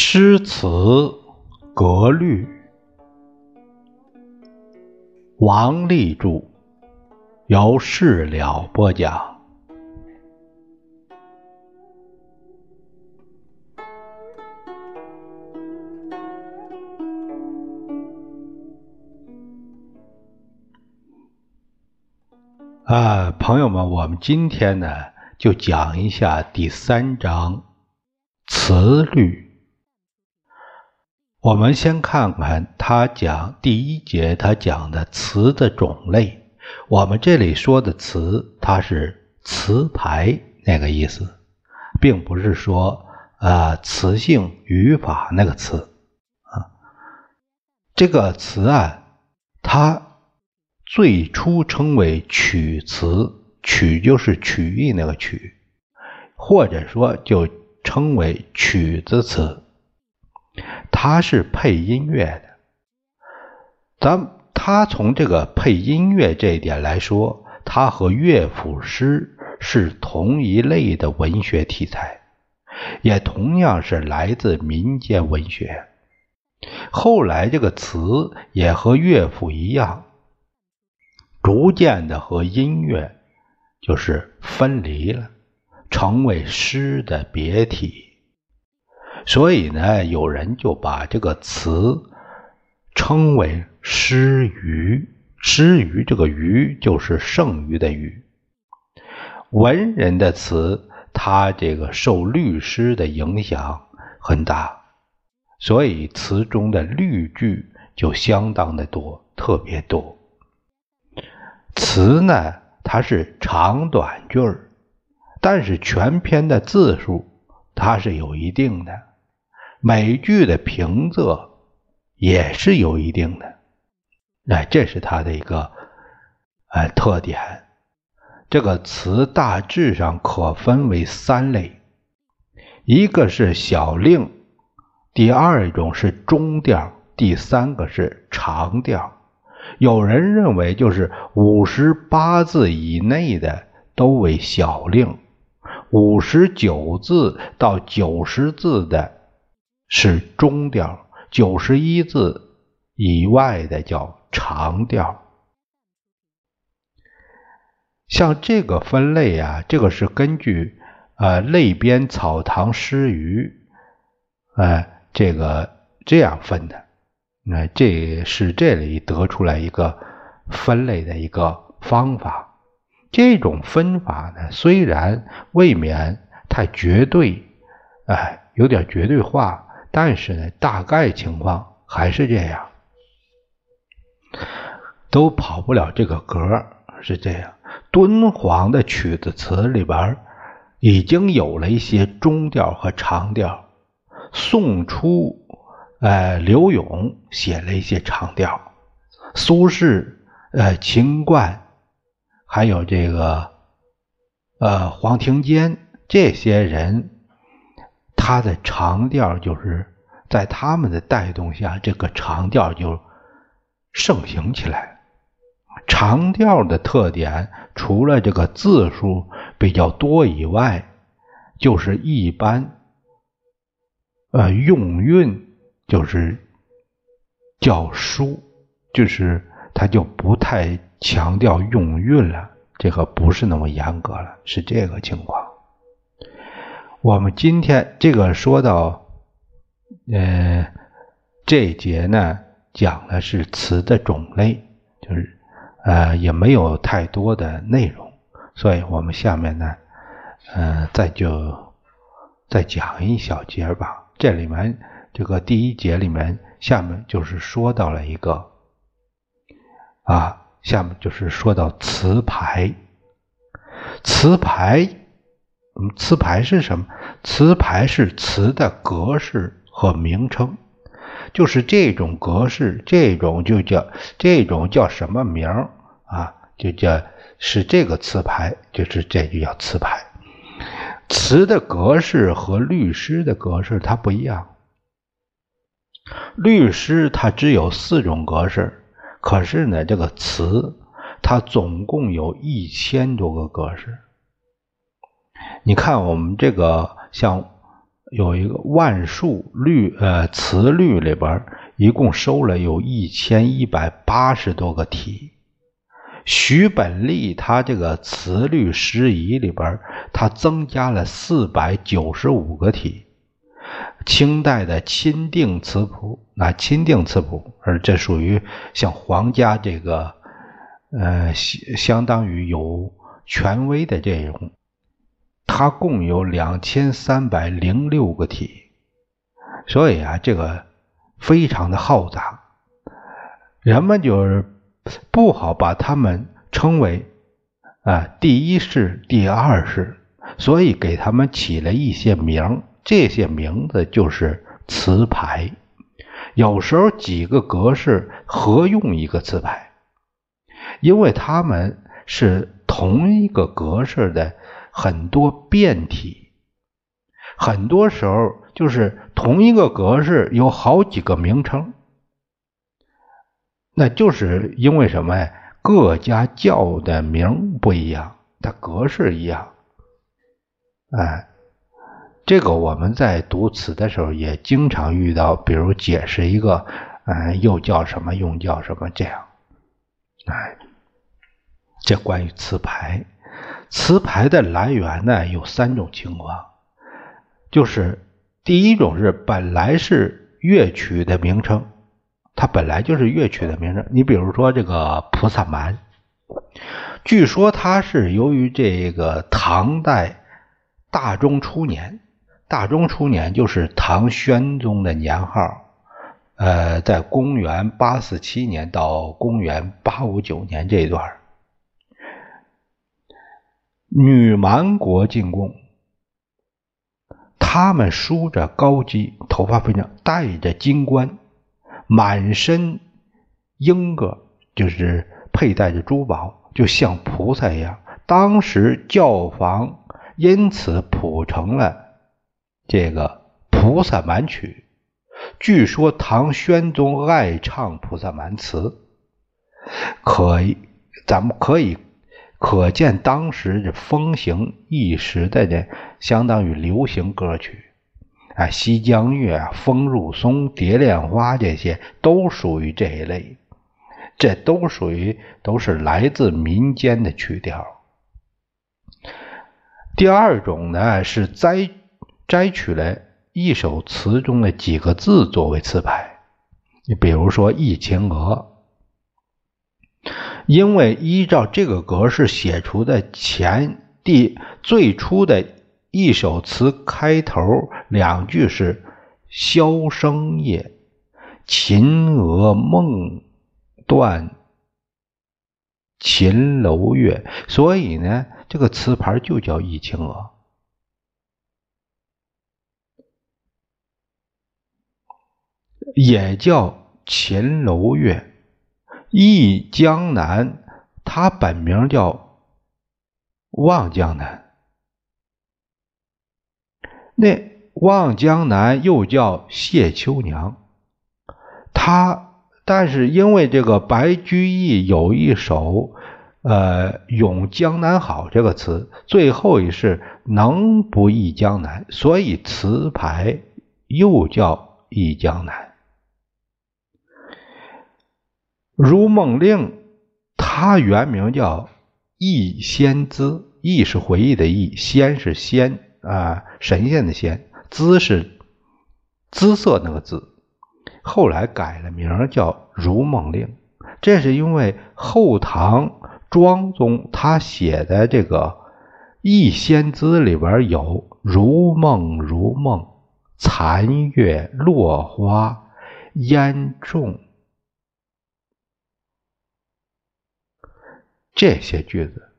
诗词格律，王立著，由事了播讲。啊，朋友们，我们今天呢，就讲一下第三章词律。我们先看看他讲第一节，他讲的词的种类。我们这里说的词，它是词牌那个意思，并不是说呃词性语法那个词啊。这个词啊，它最初称为曲词，曲就是曲艺那个曲，或者说就称为曲子词。他是配音乐的，咱他从这个配音乐这一点来说，他和乐府诗是同一类的文学题材，也同样是来自民间文学。后来这个词也和乐府一样，逐渐的和音乐就是分离了，成为诗的别体。所以呢，有人就把这个词称为“诗余”。诗余，这个余就是剩余的余。文人的词，他这个受律诗的影响很大，所以词中的律句就相当的多，特别多。词呢，它是长短句儿，但是全篇的字数它是有一定的。每句的平仄也是有一定的，哎，这是它的一个呃特点。这个词大致上可分为三类，一个是小令，第二种是中调，第三个是长调。有人认为，就是五十八字以内的都为小令，五十九字到九十字的。是中调，九十一字以外的叫长调。像这个分类啊，这个是根据呃类编草堂诗语，哎，这个这样分的。那这是这里得出来一个分类的一个方法。这种分法呢，虽然未免太绝对，哎，有点绝对化。但是呢，大概情况还是这样，都跑不了这个格是这样。敦煌的曲子词里边已经有了一些中调和长调。宋初，呃，刘永写了一些长调，苏轼、呃，秦观，还有这个，呃，黄庭坚这些人。他的长调就是在他们的带动下，这个长调就盛行起来。长调的特点，除了这个字数比较多以外，就是一般，呃，用韵就是较疏，就是他就不太强调用韵了，这个不是那么严格了，是这个情况。我们今天这个说到，呃，这一节呢讲的是词的种类，就是呃也没有太多的内容，所以我们下面呢，呃再就再讲一小节吧。这里面这个第一节里面，下面就是说到了一个啊，下面就是说到词牌，词牌。嗯，词牌是什么？词牌是词的格式和名称，就是这种格式，这种就叫这种叫什么名啊？就叫是这个词牌，就是这就叫词牌。词的格式和律诗的格式它不一样，律诗它只有四种格式，可是呢，这个词它总共有一千多个格式。你看，我们这个像，有一个万数律呃词律里边，一共收了有一千一百八十多个题。徐本利他这个词律诗仪里边，他增加了四百九十五个题。清代的钦定词谱，那钦定词谱，而这属于像皇家这个呃相当于有权威的这种，它共有两千三百零六个体，所以啊，这个非常的浩杂，人们就是。不好把他们称为啊第一式、第二式，所以给他们起了一些名，这些名字就是词牌。有时候几个格式合用一个词牌，因为它们是同一个格式的很多变体，很多时候就是同一个格式有好几个名称。那就是因为什么呀？各家叫的名不一样，它格式一样。哎，这个我们在读词的时候也经常遇到，比如解释一个，嗯，又叫什么，又叫什么这样。哎，这关于词牌，词牌的来源呢有三种情况，就是第一种是本来是乐曲的名称。它本来就是乐曲的名称。你比如说这个《菩萨蛮》，据说它是由于这个唐代大中初年，大中初年就是唐宣宗的年号，呃，在公元八四七年到公元八五九年这一段，女蛮国进贡，他们梳着高髻，头发非常，戴着金冠。满身缨格，就是佩戴着珠宝，就像菩萨一样。当时教坊因此谱成了这个《菩萨蛮曲》。据说唐宣宗爱唱《菩萨蛮词》，可以咱们可以可见当时这风行一时的这相当于流行歌曲。啊，《西江月》《风入松》《蝶恋花》这些都属于这一类，这都属于都是来自民间的曲调。第二种呢是摘摘取了一首词中的几个字作为词牌，你比如说《忆秦娥》，因为依照这个格式写出的前第最初的。一首词开头两句是“箫声夜，秦娥梦断秦楼月”，所以呢，这个词牌就叫《忆秦娥》，也叫《秦楼月》。忆江南，他本名叫望江南。那望江南又叫谢秋娘，他但是因为这个白居易有一首呃“咏江南好”这个词，最后一是能不忆江南，所以词牌又叫忆江南。如梦令，它原名叫忆仙姿，忆是回忆的忆，仙是仙。啊，神仙的仙，姿是姿色那个姿，后来改了名叫如梦令。这是因为后唐庄宗他写的这个《忆仙姿》里边有“如梦如梦，残月落花烟重”这些句子。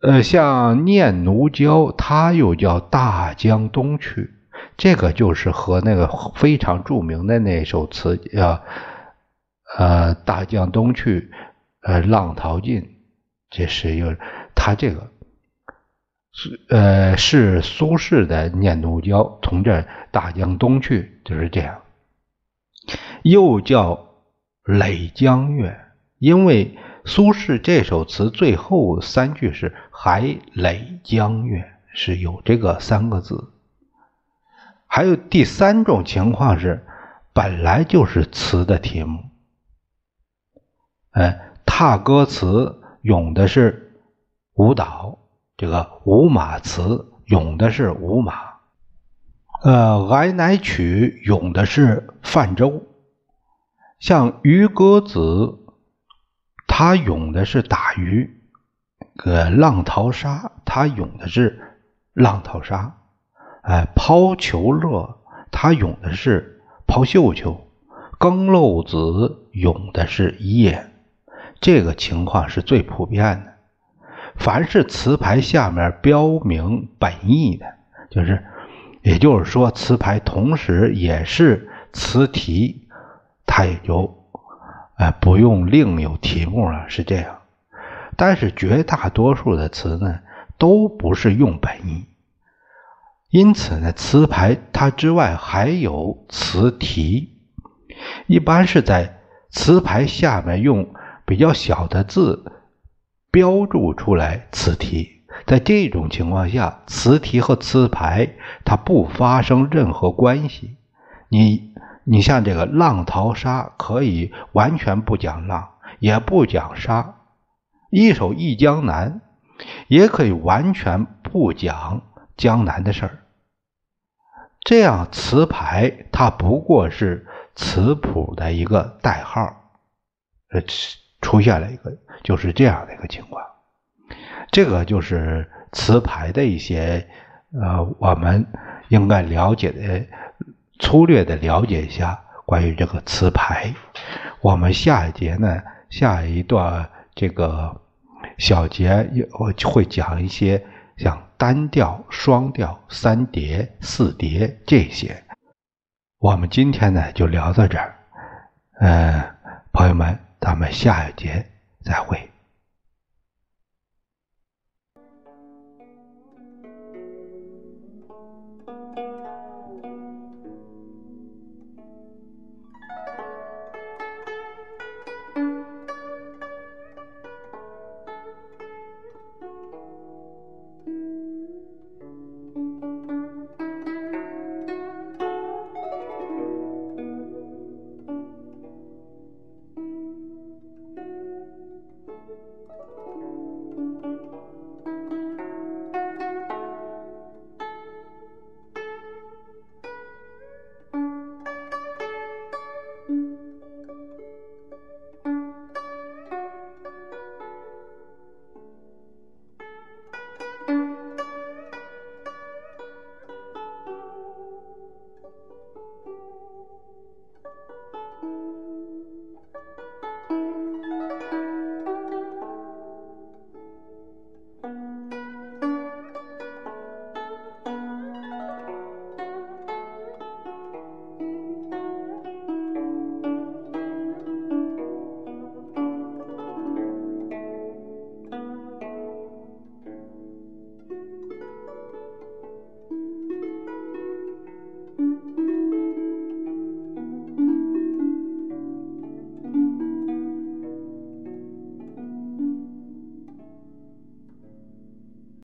呃，像《念奴娇》，它又叫《大江东去》，这个就是和那个非常著名的那首词叫“呃大江东去，呃浪淘尽”，这是又他这个是呃是苏轼的《念奴娇》，从这“大江东去”就是这样，又叫《诔江月》，因为苏轼这首词最后三句是“还垒江月”，是有这个三个字。还有第三种情况是，本来就是词的题目，哎，踏歌词咏的是舞蹈，这个舞马词咏的是舞马，呃，《哀乃曲》咏的是泛舟，像《渔歌子》。他咏的是打鱼，个浪淘沙，他咏的是浪淘沙，哎，抛球乐，他咏的是抛绣球，更漏子咏的是夜，这个情况是最普遍的。凡是词牌下面标明本意的，就是，也就是说，词牌同时也是词题，它也就。哎，不用另有题目了，是这样。但是绝大多数的词呢，都不是用本意，因此呢，词牌它之外还有词题，一般是在词牌下面用比较小的字标注出来词题。在这种情况下，词题和词牌它不发生任何关系，你。你像这个浪淘沙，可以完全不讲浪，也不讲沙；一首忆江南，也可以完全不讲江南的事儿。这样词牌它不过是词谱的一个代号，呃，出现了一个就是这样的一个情况。这个就是词牌的一些呃，我们应该了解的。粗略的了解一下关于这个词牌，我们下一节呢，下一段这个小节我会讲一些像单调、双调、三叠、四叠这些。我们今天呢就聊到这儿，嗯，朋友们，咱们下一节再会。